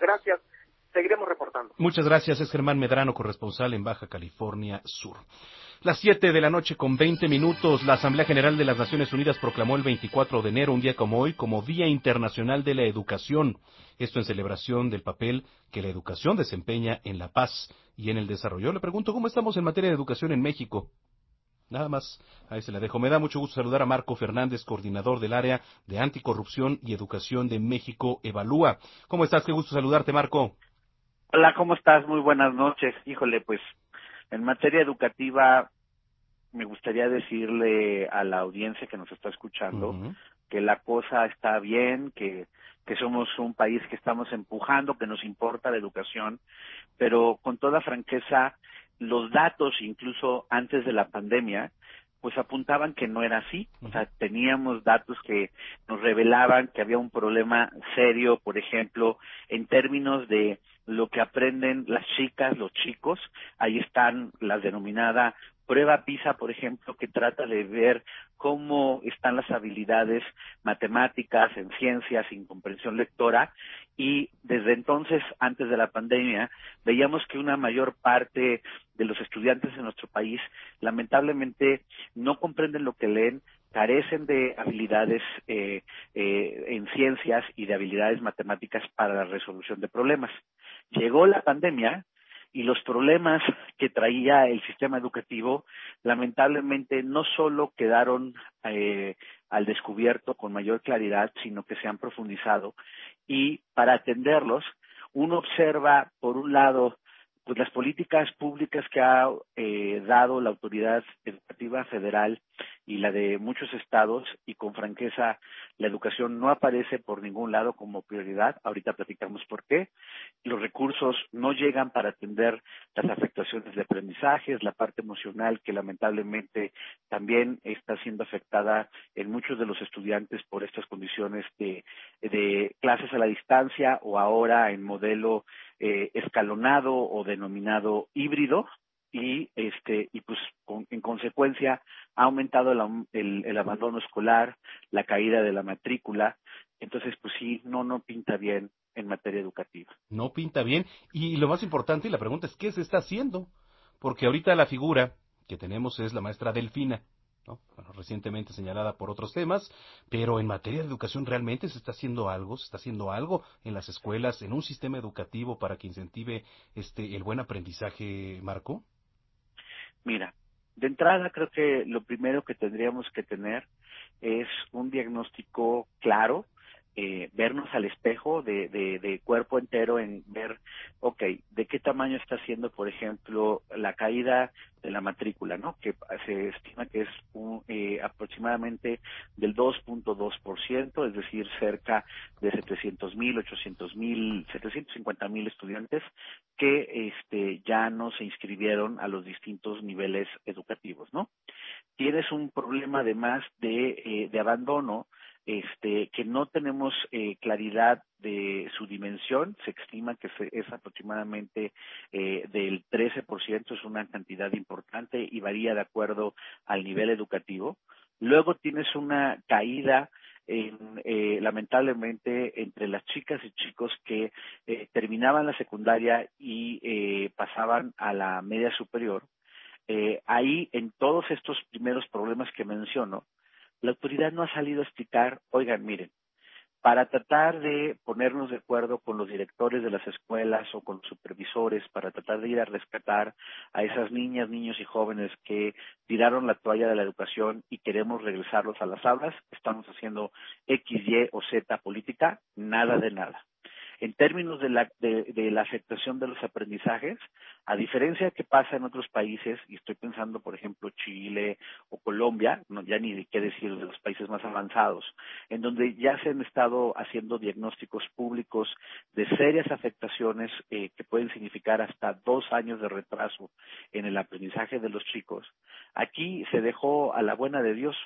Gracias. Seguiremos reportando. Muchas gracias. Es Germán Medrano, corresponsal en Baja California Sur. Las 7 de la noche con 20 minutos, la Asamblea General de las Naciones Unidas proclamó el 24 de enero, un día como hoy, como Día Internacional de la Educación. Esto en celebración del papel que la educación desempeña en la paz y en el desarrollo. Le pregunto, ¿cómo estamos en materia de educación en México? Nada más, ahí se la dejo. Me da mucho gusto saludar a Marco Fernández, coordinador del área de anticorrupción y educación de México Evalúa. ¿Cómo estás? Qué gusto saludarte, Marco. Hola, ¿cómo estás? Muy buenas noches. Híjole, pues en materia educativa, me gustaría decirle a la audiencia que nos está escuchando que la cosa está bien, que, que somos un país que estamos empujando, que nos importa la educación, pero con toda franqueza, los datos, incluso antes de la pandemia, pues apuntaban que no era así. O sea, teníamos datos que nos revelaban que había un problema serio, por ejemplo, en términos de lo que aprenden las chicas, los chicos. Ahí están las denominada prueba PISA, por ejemplo, que trata de ver cómo están las habilidades matemáticas, en ciencias, en comprensión lectora, y desde entonces, antes de la pandemia, veíamos que una mayor parte de los estudiantes en nuestro país lamentablemente no comprenden lo que leen, carecen de habilidades eh, eh, en ciencias y de habilidades matemáticas para la resolución de problemas. Llegó la pandemia y los problemas que traía el sistema educativo lamentablemente no solo quedaron eh, al descubierto con mayor claridad, sino que se han profundizado. Y para atenderlos uno observa por un lado pues las políticas públicas que ha eh, dado la autoridad educativa federal y la de muchos estados y con franqueza la educación no aparece por ningún lado como prioridad. Ahorita platicamos por qué. Los recursos no llegan para atender las afectaciones de aprendizajes, la parte emocional que lamentablemente también está siendo afectada en muchos de los estudiantes por estas condiciones de, de clases a la distancia o ahora en modelo eh, escalonado o denominado híbrido, y este y pues en consecuencia ha aumentado el, el, abandono escolar, la caída de la matrícula, entonces pues sí, no no pinta bien en materia educativa. No pinta bien y lo más importante y la pregunta es qué se está haciendo, porque ahorita la figura que tenemos es la maestra Delfina, ¿no? Bueno, recientemente señalada por otros temas, pero en materia de educación realmente se está haciendo algo, se está haciendo algo en las escuelas, en un sistema educativo para que incentive este el buen aprendizaje, Marco. Mira, de entrada creo que lo primero que tendríamos que tener es un diagnóstico claro eh, vernos al espejo de, de, cuerpo entero en ver, de qué tamaño está siendo, por ejemplo, la caída de la matrícula, ¿no? Que se estima que es un, eh, aproximadamente del 2.2%, es decir, cerca de 700 mil, 800 mil, 750 mil estudiantes que este, ya no se inscribieron a los distintos niveles educativos, ¿no? Tienes un problema además de, eh, de abandono este, que no tenemos eh, claridad de su dimensión, se estima que es aproximadamente eh, del 13%, es una cantidad importante y varía de acuerdo al nivel educativo. Luego tienes una caída en, eh, lamentablemente entre las chicas y chicos que eh, terminaban la secundaria y eh, pasaban a la media superior. Eh, ahí en todos estos primeros problemas que menciono, la autoridad no ha salido a explicar, oigan, miren, para tratar de ponernos de acuerdo con los directores de las escuelas o con los supervisores, para tratar de ir a rescatar a esas niñas, niños y jóvenes que tiraron la toalla de la educación y queremos regresarlos a las aulas, estamos haciendo X, Y o Z política, nada de nada. En términos de la, de, la aceptación de los aprendizajes, a diferencia de que pasa en otros países, y estoy pensando, por ejemplo, Chile o Colombia, no, ya ni de qué decir de los países más avanzados, en donde ya se han estado haciendo diagnósticos públicos de serias afectaciones eh, que pueden significar hasta dos años de retraso en el aprendizaje de los chicos, aquí se dejó a la buena de Dios.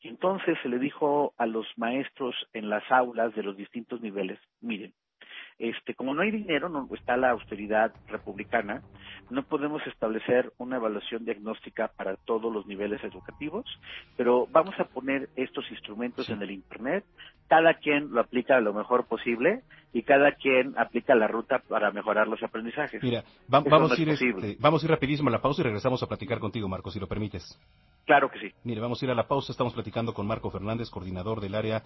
Y entonces se le dijo a los maestros en las aulas de los distintos niveles, miren, este, como no hay dinero, no está la austeridad republicana, no podemos establecer una evaluación diagnóstica para todos los niveles educativos, pero vamos a poner estos instrumentos en el Internet, cada quien lo aplica lo mejor posible y cada quien aplica la ruta para mejorar los aprendizajes. Mira, vamos, a ir, este, vamos a ir rapidísimo a la pausa y regresamos a platicar contigo, Marco, si lo permites. Claro que sí. Mire, vamos a ir a la pausa. Estamos platicando con Marco Fernández, coordinador del área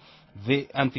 de anticorrupción